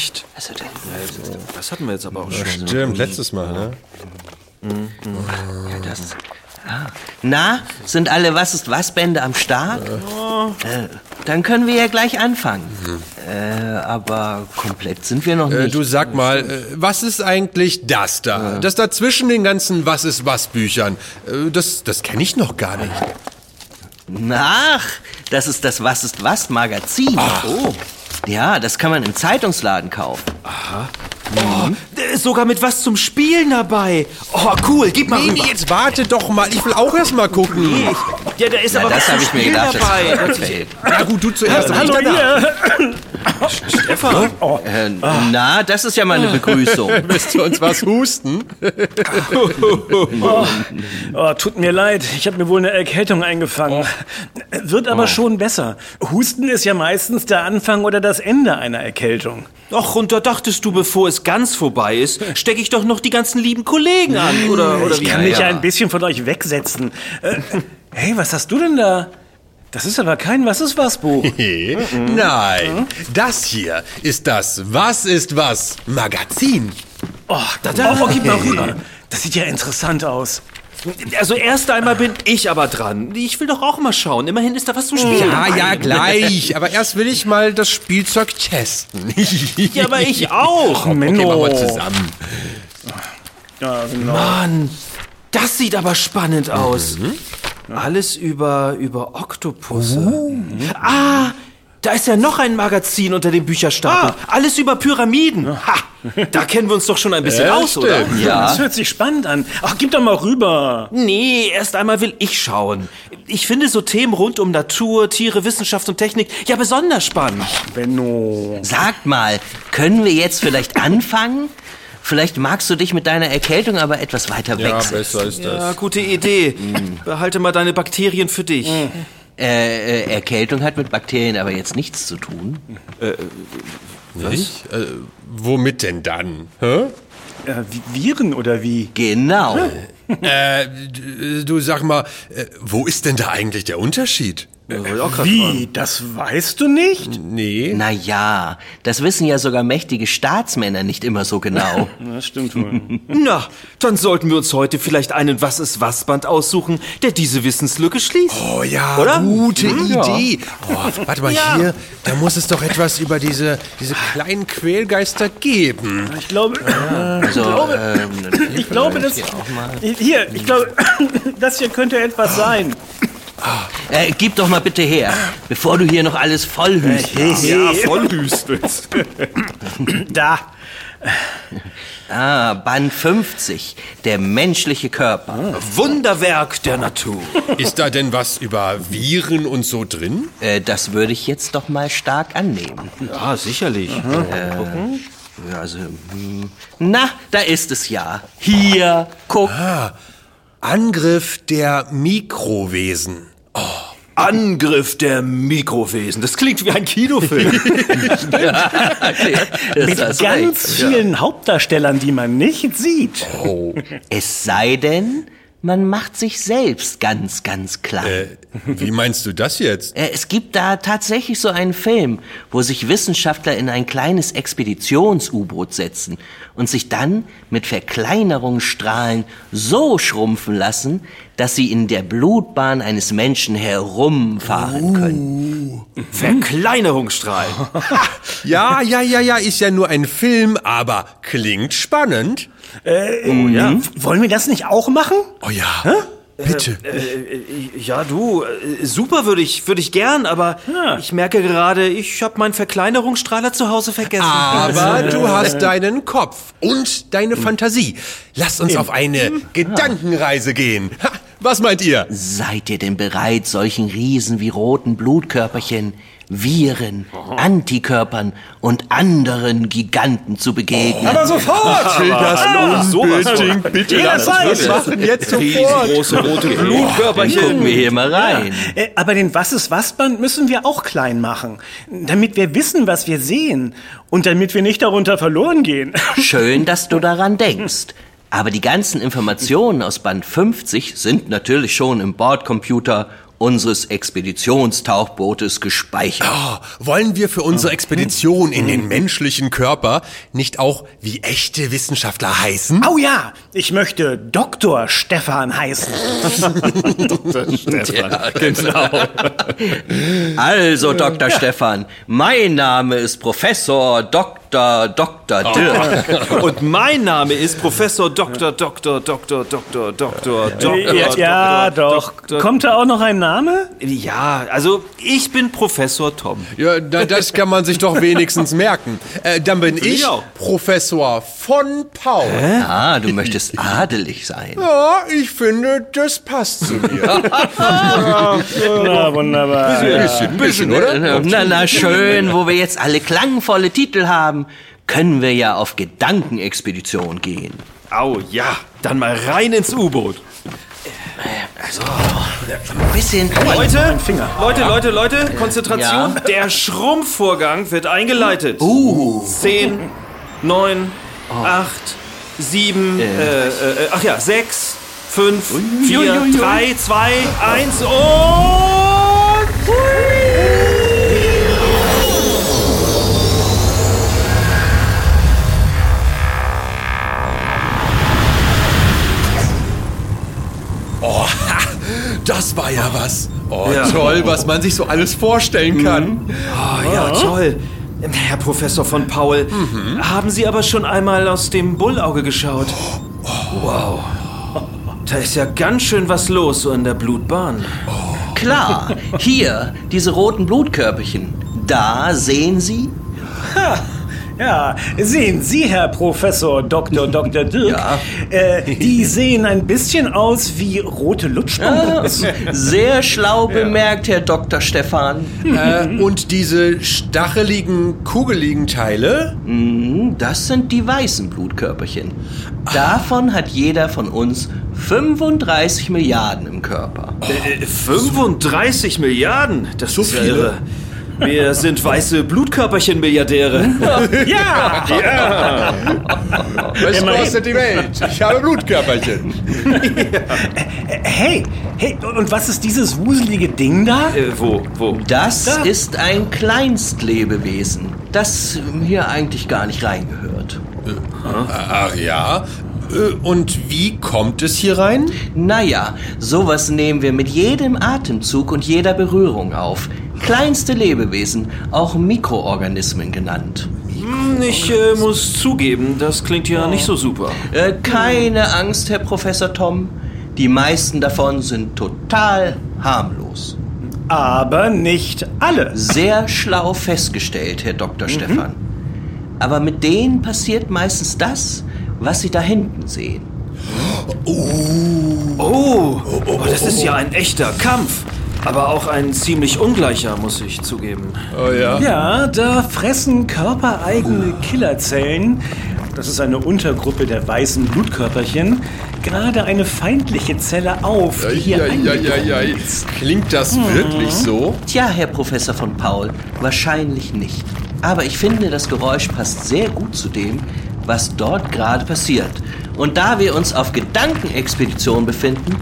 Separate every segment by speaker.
Speaker 1: vielleicht?
Speaker 2: Also, das,
Speaker 3: Das hatten wir jetzt aber auch
Speaker 1: Ja,
Speaker 3: schon.
Speaker 1: stimmt, letztes Mal, ne?
Speaker 2: ja, das ah. Na, sind alle Was ist was Bände am Start? Äh, dann können wir ja gleich anfangen. Äh, aber komplett sind wir noch
Speaker 1: Äh,
Speaker 2: nicht.
Speaker 1: du sag mal, äh, was ist eigentlich das da? Das da zwischen den ganzen Was ist was Büchern? Äh, das das kenne ich noch gar nicht.
Speaker 2: Ach, das ist das Was ist was Magazin. Oh. Ja, das kann man im Zeitungsladen kaufen.
Speaker 3: Oh, da ist sogar mit was zum Spielen dabei. Oh, cool, gib mal
Speaker 1: Nee,
Speaker 3: rüber.
Speaker 1: nee, jetzt warte doch mal, ich will auch erst mal gucken.
Speaker 3: Ja, da ist
Speaker 2: Ja,
Speaker 3: aber
Speaker 2: das
Speaker 3: was zum
Speaker 2: habe ich mir
Speaker 3: Spielen
Speaker 2: gedacht.
Speaker 3: dabei.
Speaker 1: Na gut, du zuerst. ich
Speaker 4: Hallo
Speaker 1: danach.
Speaker 4: ihr!
Speaker 3: Stefan,
Speaker 2: Äh, Na, das ist ja mal eine Begrüßung.
Speaker 1: Willst du uns was husten?
Speaker 4: Oh, tut mir leid, ich habe mir wohl eine Erkältung eingefangen. Wird aber schon besser. Husten ist ja meistens der Anfang oder das Ende einer Erkältung.
Speaker 3: Ach, und da dachtest du, bevor es ganz vorbei ist, stecke ich doch noch die ganzen lieben Kollegen an, oder, oder
Speaker 4: Ich
Speaker 3: wie?
Speaker 4: kann mich ja
Speaker 2: ja.
Speaker 4: ein bisschen von euch wegsetzen. Äh, hey, was hast du denn da? Das ist aber kein Was ist was Buch.
Speaker 1: Nein, das hier ist das Was ist was Magazin.
Speaker 4: Oh, da, da. Oh, gib mal rüber. Das sieht ja interessant aus.
Speaker 3: Also erst einmal bin ich aber dran. Ich will doch auch mal schauen. Immerhin ist da was zum Spielen.
Speaker 1: Ja, ja, gleich. Aber erst will ich mal das Spielzeug testen.
Speaker 3: Ja, aber ich auch.
Speaker 1: Okay,
Speaker 4: Menno.
Speaker 1: machen wir zusammen.
Speaker 4: Ja, genau.
Speaker 3: Mann, das sieht aber spannend aus. Alles über, über Oktopusse. Ah, da ist ja noch ein Magazin unter dem Bücherstapel. Alles über Pyramiden. Ha, da kennen wir uns doch schon ein bisschen
Speaker 1: Ja,
Speaker 3: aus, oder?
Speaker 2: Ja.
Speaker 4: Das hört sich spannend an. Ach, gib doch mal rüber.
Speaker 3: Nee, erst einmal will ich schauen. Ich finde so Themen rund um Natur, Tiere, Wissenschaft und Technik ja besonders spannend.
Speaker 4: Benno.
Speaker 2: Sagt mal, können wir jetzt vielleicht anfangen? Vielleicht magst du dich mit deiner Erkältung aber etwas weiter
Speaker 1: Ja,
Speaker 2: wegsetzen.
Speaker 1: besser ist
Speaker 3: Ja,
Speaker 1: das.
Speaker 3: gute Idee. Behalte mal deine Bakterien für dich.
Speaker 2: Äh, äh, Erkältung hat mit Bakterien aber jetzt nichts zu tun.
Speaker 1: Nicht? Äh, womit denn dann? Hä?
Speaker 4: Äh, Vi- Viren oder wie?
Speaker 2: Genau.
Speaker 1: Äh, du sag mal, äh, wo ist denn da eigentlich der Unterschied?
Speaker 4: Wie? Das weißt du nicht?
Speaker 1: Nee.
Speaker 2: Na ja, das wissen ja sogar mächtige Staatsmänner nicht immer so genau.
Speaker 4: Das stimmt wohl.
Speaker 3: Na, dann sollten wir uns heute vielleicht einen Was ist was Band aussuchen, der diese Wissenslücke schließt.
Speaker 1: Oh ja,
Speaker 3: Oder?
Speaker 1: gute
Speaker 2: Hm, ja.
Speaker 1: Idee. Oh, warte mal,
Speaker 3: Ja.
Speaker 1: hier, da muss es doch etwas über diese, diese kleinen Quälgeister geben.
Speaker 4: Ich glaube,
Speaker 2: Also, ähm,
Speaker 4: ich glaube, das.
Speaker 2: hier auch mal.
Speaker 4: Hier, ich glaube, das hier könnte etwas sein.
Speaker 2: Äh, gib doch mal bitte her, bevor du hier noch alles voll hüstest.
Speaker 3: Ja, voll hüstelt.
Speaker 4: Da.
Speaker 2: Ah, Band 50, der menschliche Körper.
Speaker 3: Wunderwerk der Natur.
Speaker 1: Ist da denn was über Viren und so drin?
Speaker 2: Äh, das würde ich jetzt doch mal stark annehmen.
Speaker 3: Ja, sicherlich.
Speaker 2: Ja, Also, hm. na, da ist es ja. Hier, guck.
Speaker 1: Angriff der Mikrowesen.
Speaker 3: Angriff der Mikrowesen. Das klingt wie ein Kinofilm.
Speaker 2: Das
Speaker 4: Mit ganz
Speaker 2: recht.
Speaker 4: vielen Hauptdarstellern, die man nicht sieht.
Speaker 2: Es sei denn, man macht sich selbst ganz, ganz klein.
Speaker 1: Äh, wie meinst du das jetzt?
Speaker 2: Äh, Es gibt da tatsächlich so einen Film, wo sich Wissenschaftler in ein kleines Expeditions-U-Boot setzen und sich dann mit Verkleinerungsstrahlen so schrumpfen lassen, dass sie in der Blutbahn eines Menschen herumfahren können.
Speaker 3: Verkleinerungsstrahl.
Speaker 1: Ja, ja, ja, ja, ist ja nur ein Film, aber klingt spannend.
Speaker 4: Oh ja. Wollen wir das nicht auch machen?
Speaker 1: Oh ja, bitte.
Speaker 3: Ja, du, äh, super würde ich, würde ich gern, aber
Speaker 4: Ja.
Speaker 3: ich merke gerade, ich habe meinen Verkleinerungsstrahler zu Hause vergessen.
Speaker 1: Aber du hast deinen Kopf und deine Fantasie. Lass uns auf eine Gedankenreise gehen. Ha, was meint ihr?
Speaker 2: Seid ihr denn bereit, solchen Riesen wie roten Blutkörperchen, Viren, Antikörpern und anderen Giganten zu begegnen?
Speaker 4: Aber sofort!
Speaker 1: Das unbedingt, bitte. Lass uns das machen jetzt sofort.
Speaker 3: Riesengroße rote Blutkörperchen.
Speaker 2: Gucken wir hier mal rein.
Speaker 4: Äh, Aber den Was ist was Band müssen wir auch klein machen, damit wir wissen, was wir sehen und damit wir nicht darunter verloren gehen.
Speaker 2: Schön, dass du daran denkst. Aber die ganzen Informationen aus Band 50 sind natürlich schon im Bordcomputer unseres Expeditionstauchbootes gespeichert.
Speaker 1: Oh, wollen wir für unsere Expedition in den menschlichen Körper nicht auch wie echte Wissenschaftler heißen?
Speaker 4: Oh ja, ich möchte Dr. Stefan heißen.
Speaker 3: Ja, genau.
Speaker 2: Also, Dr. Stefan, mein Name ist Professor Dr. Dr. Dirk.
Speaker 3: Und mein Name ist Professor Dr. Dr. Dr. Dr. Dr. Dr.
Speaker 4: ja, ja doch.
Speaker 3: Dr.
Speaker 4: Kommt da auch noch ein Name?
Speaker 3: Ja, also ich bin Professor Tom.
Speaker 1: Ja, na, das kann man sich doch wenigstens merken. Äh, dann bin ich
Speaker 3: auch.
Speaker 1: Professor von Paul.
Speaker 2: Ah, du möchtest adelig sein.
Speaker 1: Ja, ich finde, das passt zu mir.
Speaker 4: Na, wunderbar.
Speaker 1: bisschen, bisschen, oder?
Speaker 2: Na, na schön, wo wir jetzt alle klangvolle Titel haben, können wir ja auf Gedankenexpedition gehen.
Speaker 3: Au ja, dann mal rein ins U-Boot.
Speaker 2: Ein bisschen.
Speaker 3: Leute,
Speaker 4: Finger.
Speaker 3: Leute, Leute, Leute, Konzentration.
Speaker 2: Ja.
Speaker 3: Der Schrumpfvorgang wird eingeleitet.
Speaker 2: Uh.
Speaker 3: Zehn, neun, acht, sieben, äh, äh, äh, ach ja, sechs, fünf, vier,
Speaker 2: Uiuiui.
Speaker 3: drei, zwei, eins und...
Speaker 1: das war ja was. Oh,
Speaker 3: Ja.
Speaker 1: toll, was man sich so alles vorstellen kann.
Speaker 3: Oh, ja, toll. Herr Professor von Paul, haben Sie aber schon einmal aus dem Bullauge geschaut? Wow. Da ist ja ganz schön was los so in der Blutbahn.
Speaker 2: Klar, hier, diese roten Blutkörperchen. Da sehen Sie?
Speaker 4: Ja, sehen Sie, Herr Professor Dr. Dr. Dirk,
Speaker 2: Ja.
Speaker 4: äh, die sehen ein bisschen aus wie rote Lutschbonbons.
Speaker 2: Sehr schlau bemerkt, Herr Dr. Stefan.
Speaker 1: Äh, und diese stacheligen, kugeligen Teile?
Speaker 2: Hm, Das sind die weißen Blutkörperchen. Davon hat jeder von uns 35 Milliarden im Körper.
Speaker 3: Äh, 35 Milliarden? Das
Speaker 1: So
Speaker 3: ist ja
Speaker 1: viele?
Speaker 3: irre. Wir sind weiße Blutkörperchen-Milliardäre.
Speaker 4: Ja!
Speaker 1: Was
Speaker 4: Immerhin.
Speaker 1: kostet die Welt? Ich habe Blutkörperchen.
Speaker 4: Hey, hey, und was ist dieses wuselige Ding da?
Speaker 3: äh, wo, wo?
Speaker 2: Das
Speaker 4: Da.
Speaker 2: ist ein Kleinstlebewesen, das hier eigentlich gar nicht reingehört.
Speaker 1: Ach ja. Äh, Und wie kommt es hier rein?
Speaker 2: Naja, sowas nehmen wir mit jedem Atemzug und jeder Berührung auf. Kleinste Lebewesen, auch Mikroorganismen genannt.
Speaker 3: Hm, Ich äh, muss zugeben, das klingt ja nicht so super.
Speaker 2: Äh, keine Angst, Herr Professor Tom. Die meisten davon sind total harmlos.
Speaker 4: Aber nicht alle.
Speaker 2: Sehr schlau festgestellt, Herr Dr. Stefan. Aber mit denen passiert meistens das, was Sie da hinten sehen.
Speaker 3: Oh, oh, das ist ja ein echter Kampf. Aber auch ein ziemlich ungleicher, muss ich zugeben.
Speaker 1: Oh ja.
Speaker 4: Ja, da fressen körpereigene Killerzellen, das ist eine Untergruppe der weißen Blutkörperchen, gerade eine feindliche Zelle auf, die hier
Speaker 1: Eieieiei. Klingt das wirklich so?
Speaker 2: Tja, Herr Professor von Paul, wahrscheinlich nicht. Aber ich finde, das Geräusch passt sehr gut zu dem, was dort gerade passiert. Und da wir uns auf Gedankenexpedition befinden,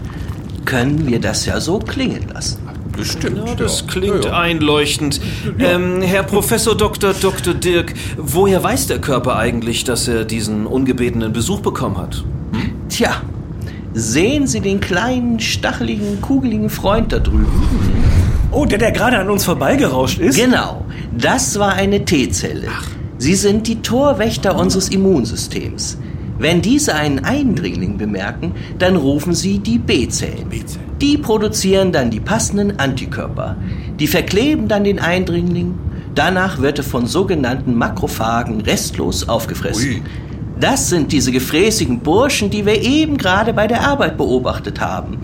Speaker 2: können wir das ja so klingen lassen.
Speaker 1: Bestimmt.
Speaker 3: Ja, das
Speaker 1: ja.
Speaker 3: klingt
Speaker 1: Ja, ja.
Speaker 3: einleuchtend. Ähm, Herr Professor Dr. Dr. Dirk, woher weiß der Körper eigentlich, dass er diesen ungebetenen Besuch bekommen hat?
Speaker 2: Tja, sehen Sie den kleinen, stacheligen, kugeligen Freund da drüben?
Speaker 4: Oh, der, der gerade an uns vorbeigerauscht ist?
Speaker 2: Genau, das war eine T-Zelle. Sie sind die Torwächter unseres Immunsystems. Wenn diese einen Eindringling bemerken, dann rufen sie die B-Zellen. Die produzieren dann die passenden Antikörper. Die verkleben dann den Eindringling. Danach wird er von sogenannten Makrophagen restlos aufgefressen.
Speaker 1: Ui.
Speaker 2: Das sind diese gefräßigen Burschen, die wir eben gerade bei der Arbeit beobachtet haben.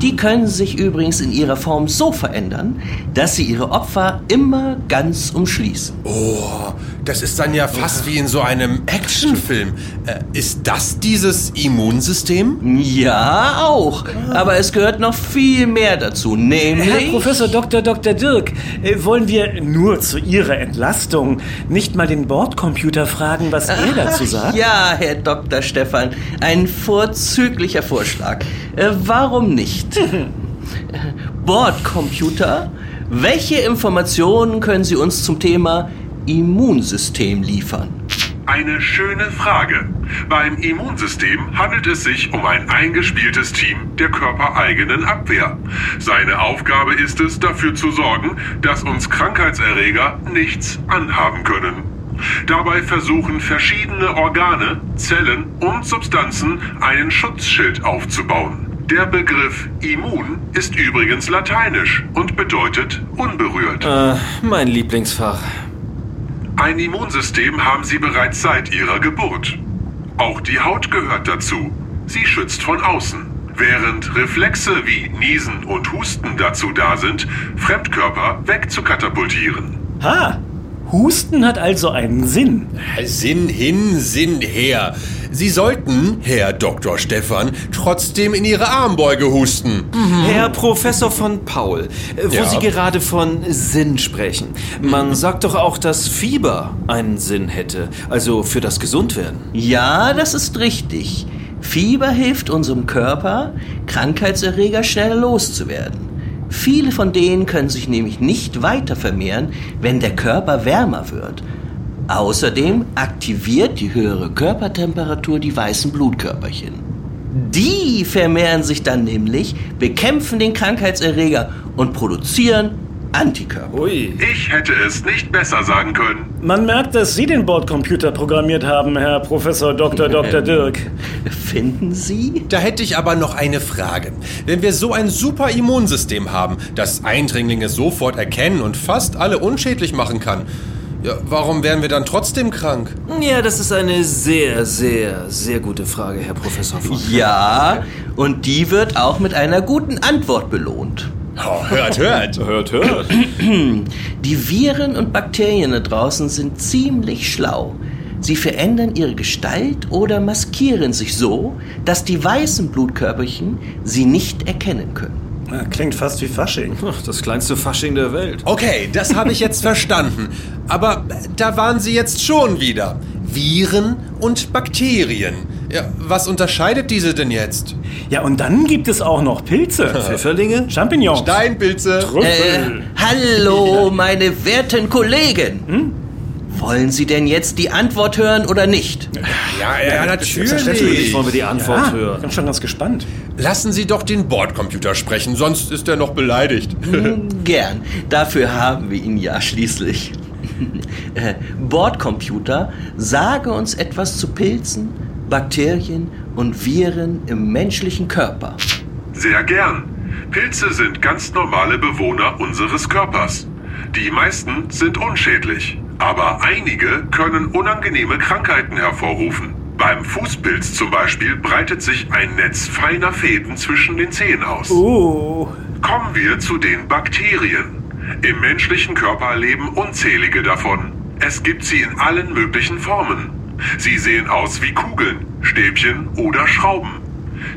Speaker 2: Die können sich übrigens in ihrer Form so verändern, dass sie ihre Opfer immer ganz umschließen.
Speaker 1: Oh, das ist dann ja fast wie in so einem Actionfilm. Äh, ist das dieses Immunsystem?
Speaker 2: Ja, auch. Aber es gehört noch viel mehr dazu,
Speaker 4: Herr
Speaker 2: nämlich...
Speaker 4: Professor Dr. Dr. Dirk, äh, wollen wir nur zu Ihrer Entlastung nicht mal den Bordcomputer fragen, was er dazu sagt?
Speaker 2: Ja, Herr Dr. Stefan, ein vorzüglicher Vorschlag. Äh, warum nicht? Bordcomputer, welche Informationen können Sie uns zum Thema Immunsystem liefern?
Speaker 5: Eine schöne Frage. Beim Immunsystem handelt es sich um ein eingespieltes Team der körpereigenen Abwehr. Seine Aufgabe ist es, dafür zu sorgen, dass uns Krankheitserreger nichts anhaben können. Dabei versuchen verschiedene Organe, Zellen und Substanzen einen Schutzschild aufzubauen. Der Begriff immun ist übrigens lateinisch und bedeutet unberührt.
Speaker 3: Äh, mein Lieblingsfach.
Speaker 5: Ein Immunsystem haben sie bereits seit ihrer Geburt. Auch die Haut gehört dazu. Sie schützt von außen. Während Reflexe wie Niesen und Husten dazu da sind, Fremdkörper wegzukatapultieren.
Speaker 4: Ha! Husten hat also einen Sinn.
Speaker 1: Sinn hin, Sinn her. Sie sollten, Herr Dr. Stefan, trotzdem in Ihre Armbeuge husten.
Speaker 3: Herr Professor von Paul, äh, wo
Speaker 1: Ja.
Speaker 3: Sie gerade von Sinn sprechen. Man sagt doch auch, dass Fieber einen Sinn hätte, also für das Gesundwerden.
Speaker 2: Ja, das ist richtig. Fieber hilft unserem Körper, Krankheitserreger schneller loszuwerden. Viele von denen können sich nämlich nicht weiter vermehren, wenn der Körper wärmer wird. Außerdem aktiviert die höhere Körpertemperatur die weißen Blutkörperchen. Die vermehren sich dann nämlich, bekämpfen den Krankheitserreger und produzieren Antikörper.
Speaker 3: Ui.
Speaker 5: Ich hätte es nicht besser sagen können.
Speaker 4: Man merkt, dass Sie den Bordcomputer programmiert haben, Herr Professor Dr. Dr. Dirk.
Speaker 2: Finden Sie?
Speaker 1: Da hätte ich aber noch eine Frage. Wenn wir so ein super Immunsystem haben, das Eindringlinge sofort erkennen und fast alle unschädlich machen kann, ja, warum wären wir dann trotzdem krank?
Speaker 3: Ja, das ist eine sehr, sehr, sehr gute Frage, Herr Professor von.
Speaker 2: Ja, und die wird auch mit einer guten Antwort belohnt.
Speaker 1: Oh, hört, hört.
Speaker 3: Hört, hört.
Speaker 2: Die Viren und Bakterien da draußen sind ziemlich schlau. Sie verändern ihre Gestalt oder maskieren sich so, dass die weißen Blutkörperchen sie nicht erkennen können.
Speaker 4: Ja, Klingt fast wie Fasching.
Speaker 3: Das kleinste Fasching der Welt.
Speaker 1: Okay, das habe ich jetzt verstanden. Aber da waren Sie jetzt schon wieder. Viren und Bakterien. Ja, was unterscheidet diese denn jetzt?
Speaker 4: Ja, und dann gibt es auch noch Pilze.
Speaker 3: Pfefferlinge?
Speaker 4: Champignons.
Speaker 1: Steinpilze.
Speaker 2: Äh,
Speaker 4: Trüffel.
Speaker 2: hallo, meine werten Kollegen. Wollen Sie denn jetzt die Antwort hören oder nicht?
Speaker 1: Ja, ja,
Speaker 3: Natürlich
Speaker 1: natürlich.
Speaker 3: wollen wir die Antwort
Speaker 4: Ah, ich
Speaker 3: hören.
Speaker 4: bin schon ganz gespannt.
Speaker 1: Lassen Sie doch den Bordcomputer sprechen, sonst ist er noch beleidigt.
Speaker 2: Gern. Dafür haben wir ihn ja schließlich. Äh, Bordcomputer, sage uns etwas zu Pilzen, Bakterien und Viren im menschlichen Körper.
Speaker 5: Sehr gern. Pilze sind ganz normale Bewohner unseres Körpers. Die meisten sind unschädlich, aber einige können unangenehme Krankheiten hervorrufen. Beim Fußpilz zum Beispiel breitet sich ein Netz feiner Fäden zwischen den Zehen aus.
Speaker 4: Uh,
Speaker 5: Kommen wir zu den Bakterien. Im menschlichen Körper leben unzählige davon. Es gibt sie in allen möglichen Formen. Sie sehen aus wie Kugeln, Stäbchen oder Schrauben.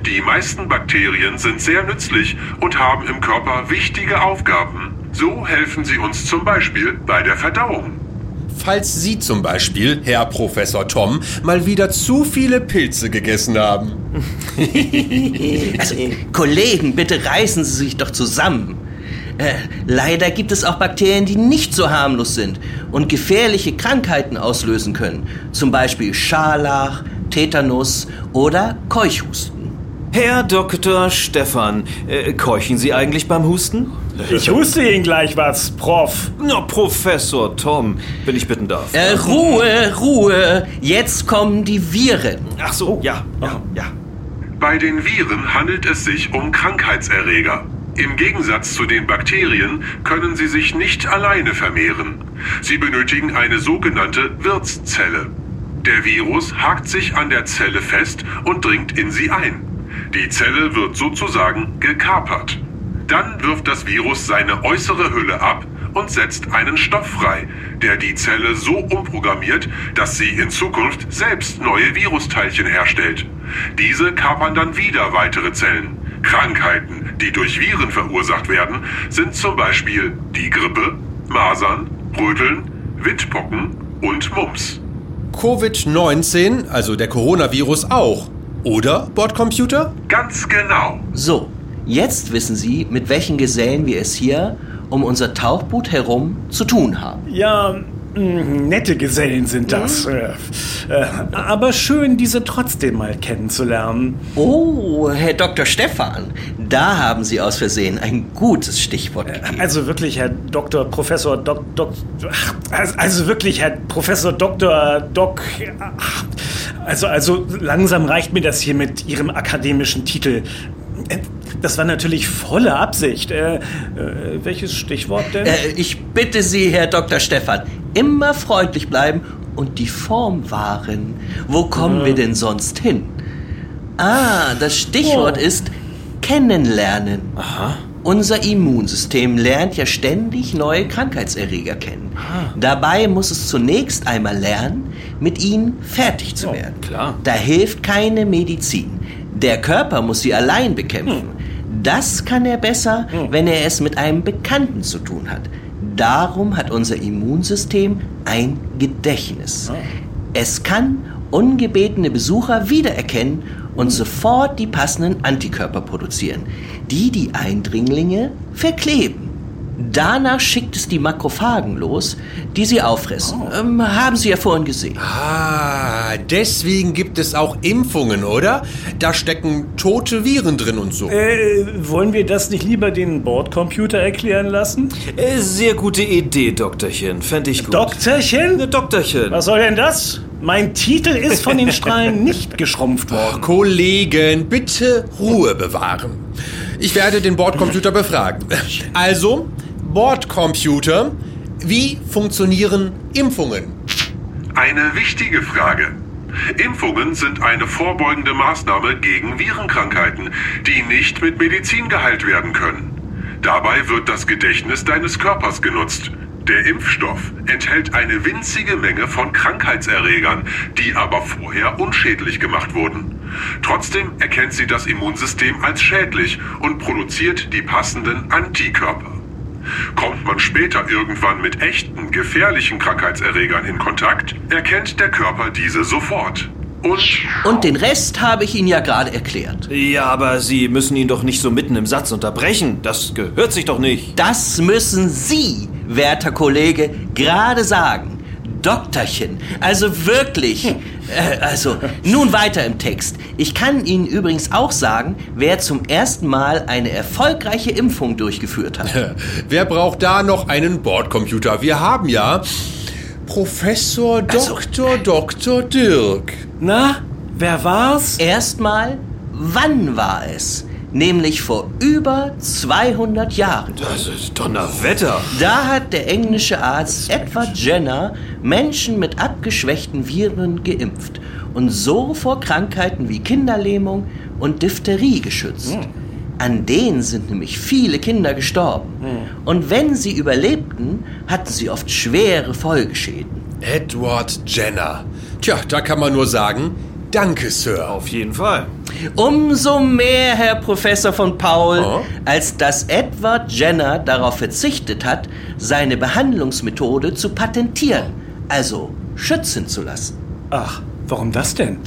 Speaker 5: Die meisten Bakterien sind sehr nützlich und haben im Körper wichtige Aufgaben. So helfen sie uns zum Beispiel bei der Verdauung.
Speaker 1: Falls Sie zum Beispiel, Herr Professor Tom, mal wieder zu viele Pilze gegessen haben.
Speaker 2: Also, Kollegen, bitte reißen Sie sich doch zusammen. Äh, leider gibt es auch Bakterien, die nicht so harmlos sind und gefährliche Krankheiten auslösen können. Zum Beispiel Scharlach, Tetanus oder Keuchhusten.
Speaker 3: Herr Dr. Stefan, äh, keuchen Sie eigentlich beim Husten?
Speaker 4: Ich huste Ihnen gleich was, Prof.
Speaker 3: Na, Professor Tom, wenn ich bitten darf.
Speaker 2: Äh, Ruhe, Ruhe. Jetzt kommen die Viren.
Speaker 3: Ach so, ja, ja, ja.
Speaker 5: Bei den Viren handelt es sich um Krankheitserreger. Im Gegensatz zu den Bakterien können sie sich nicht alleine vermehren. Sie benötigen eine sogenannte Wirtszelle. Der Virus hakt sich an der Zelle fest und dringt in sie ein. Die Zelle wird sozusagen gekapert. Dann wirft das Virus seine äußere Hülle ab und setzt einen Stoff frei, der die Zelle so umprogrammiert, dass sie in Zukunft selbst neue Virusteilchen herstellt. Diese kapern dann wieder weitere Zellen. Krankheiten, die durch Viren verursacht werden, sind zum Beispiel die Grippe, Masern, Röteln, Windpocken und Mumps.
Speaker 1: Covid-19, also der Coronavirus auch. Oder, Bordcomputer?
Speaker 5: Ganz genau.
Speaker 2: So, Jetzt wissen Sie, mit welchen Gesellen wir es hier um unser Tauchboot herum zu tun haben.
Speaker 4: Ja, mh, nette Gesellen sind das. Äh, äh, aber schön, diese trotzdem mal kennenzulernen.
Speaker 2: Oh, Herr Dr. Stefan, da haben Sie aus Versehen ein gutes Stichwort gegeben.
Speaker 4: Also wirklich, Herr Dr. Professor Doc, ach, also- also wirklich, Herr Professor Dr. Doc, ach, also, also langsam reicht mir das hier mit Ihrem akademischen Titel. Das war natürlich volle Absicht. Äh, äh, welches Stichwort denn?
Speaker 2: Äh, ich bitte Sie, Herr Dr. Stefan, immer freundlich bleiben und die Form wahren. Wo kommen wir denn sonst hin? Ah, das Stichwort ist kennenlernen. Unser Immunsystem lernt ja ständig neue Krankheitserreger kennen. Dabei muss es zunächst einmal lernen, mit ihnen fertig zu werden.
Speaker 3: klar.
Speaker 2: Da hilft keine Medizin. Der Körper muss sie allein bekämpfen. Das kann er besser, wenn er es mit einem Bekannten zu tun hat. Darum hat unser Immunsystem ein Gedächtnis. Es kann ungebetene Besucher wiedererkennen und sofort die passenden Antikörper produzieren, die die Eindringlinge verkleben. Danach schickt es die Makrophagen los, die sie auffressen. Ähm, haben Sie ja vorhin gesehen.
Speaker 1: Ah, deswegen gibt es auch Impfungen, oder? Da stecken tote Viren drin und so.
Speaker 4: Äh, wollen wir das nicht lieber den Bordcomputer erklären lassen?
Speaker 3: Äh, sehr gute Idee, Doktorchen. Fände ich gut.
Speaker 4: Doktorchen?
Speaker 3: Ne, Doktorchen.
Speaker 4: Was soll denn das? Mein Titel ist von den Strahlen nicht geschrumpft worden.
Speaker 1: Kollegen, bitte Ruhe bewahren. Ich werde den Bordcomputer befragen. Also, Bordcomputer, wie funktionieren Impfungen?
Speaker 5: Eine wichtige Frage. Impfungen sind eine vorbeugende Maßnahme gegen Virenkrankheiten, die nicht mit Medizin geheilt werden können. Dabei wird das Gedächtnis deines Körpers genutzt. Der Impfstoff enthält eine winzige Menge von Krankheitserregern, die aber vorher unschädlich gemacht wurden. Trotzdem erkennt sie das Immunsystem als schädlich und produziert die passenden Antikörper. Kommt man später irgendwann mit echten, gefährlichen Krankheitserregern in Kontakt, erkennt der Körper diese sofort. Und
Speaker 2: Und den Rest habe ich Ihnen ja gerade erklärt.
Speaker 3: Ja, aber Sie müssen ihn doch nicht so mitten im Satz unterbrechen. Das gehört sich doch nicht.
Speaker 2: Das müssen Sie, werter Kollege, gerade sagen. Doktorchen, also wirklich. Äh, also, nun weiter im Text. Ich kann Ihnen übrigens auch sagen, wer zum ersten Mal eine erfolgreiche Impfung durchgeführt hat.
Speaker 1: Wer braucht da noch einen Bordcomputer? Wir haben ja Professor Dr. Dr. Dirk.
Speaker 4: Na, wer war's?
Speaker 2: Erstmal, wann war es? Nämlich vor über 200 Jahren.
Speaker 3: Das ist Donnerwetter.
Speaker 2: Da hat der englische Arzt Edward Jenner Menschen mit abgeschwächten Viren geimpft und so vor Krankheiten wie Kinderlähmung und Diphtherie geschützt. An denen sind nämlich viele Kinder gestorben. Und wenn sie überlebten, hatten sie oft schwere Folgeschäden.
Speaker 1: Edward Jenner. Tja, da kann man nur sagen, danke, Sir.
Speaker 3: Auf jeden Fall.
Speaker 2: Umso mehr, Herr Professor von Paul,
Speaker 1: Oh.
Speaker 2: als dass Edward Jenner darauf verzichtet hat, seine Behandlungsmethode zu patentieren, also schützen zu lassen.
Speaker 4: Ach, warum das denn?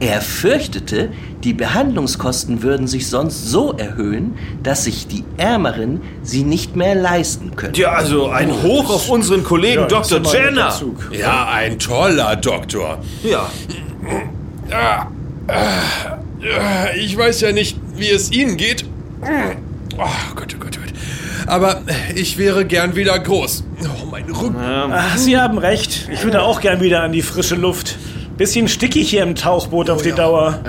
Speaker 2: Er fürchtete, die Behandlungskosten würden sich sonst so erhöhen, dass sich die Ärmeren sie nicht mehr leisten können.
Speaker 3: Ja, also ein Hoch auf unseren Kollegen
Speaker 4: Ja,
Speaker 3: Dr. Jenner.
Speaker 1: Ja, ein toller Doktor.
Speaker 3: Ja.
Speaker 1: Ich weiß ja nicht, wie es Ihnen geht. Oh Gott, oh Gott, oh Gott. Aber ich wäre gern wieder groß. Oh, mein Rücken.
Speaker 4: Ach, Sie haben recht. Ich würde auch gern wieder an die frische Luft. Bisschen stickig hier im Tauchboot auf die Dauer.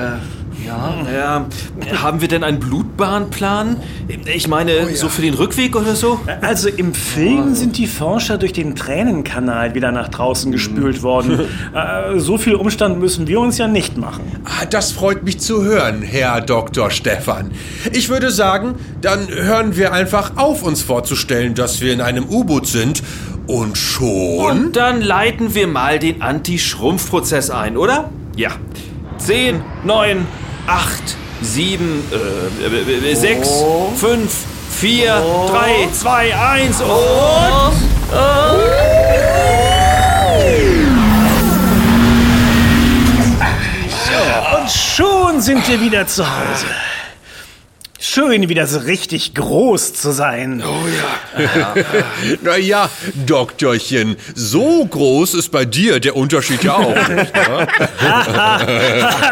Speaker 3: Ja, haben wir denn einen Blutbahnplan? Ich meine, so für den Rückweg oder so?
Speaker 4: Also im Film sind die Forscher durch den Tränenkanal wieder nach draußen gespült worden. Äh, so viel Umstand müssen wir uns ja nicht machen.
Speaker 1: Ah, Das freut mich zu hören, Herr Dr. Stefan. Ich würde sagen, dann hören wir einfach auf, uns vorzustellen, dass wir in einem U-Boot sind. Und schon.
Speaker 3: Und dann leiten wir mal den Anti-Schrumpfprozess ein, oder? Ja. 10, 9, 8, 7, äh, 6, 5, 4, 3, 2, 1 und...
Speaker 4: Und schon sind wir wieder zu Hause. Schön, wieder so richtig groß zu sein.
Speaker 1: Oh ja. naja, Doktorchen, so groß ist bei dir der Unterschied ja auch nicht. Ne?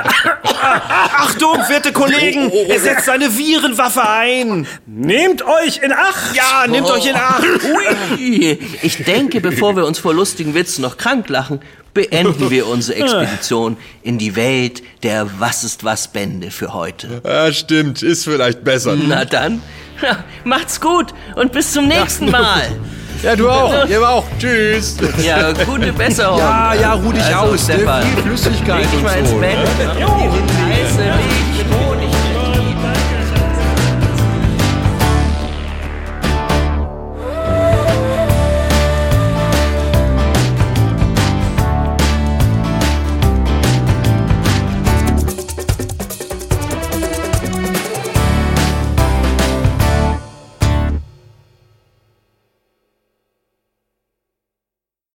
Speaker 3: Achtung, werte Kollegen, er setzt seine Virenwaffe ein.
Speaker 4: Nehmt euch in Acht!
Speaker 3: Ja, nehmt euch in Acht.
Speaker 2: Ui. Ich denke, bevor wir uns vor lustigen Witzen noch krank lachen, beenden wir unsere Expedition in die Welt der Was ist was Bände für heute.
Speaker 1: Ja, stimmt, ist vielleicht besser.
Speaker 2: Na dann, ja, macht's gut und bis zum nächsten Mal.
Speaker 1: Ja, du auch. Ihr auch. Tschüss.
Speaker 2: Ja, gute Besserung.
Speaker 1: Ja, ja, ruh dich
Speaker 2: Also,
Speaker 1: aus. ne?
Speaker 2: Stefan,
Speaker 1: Viel Flüssigkeit
Speaker 2: leg dich mal ins
Speaker 1: so.
Speaker 2: Bett.
Speaker 4: Jo.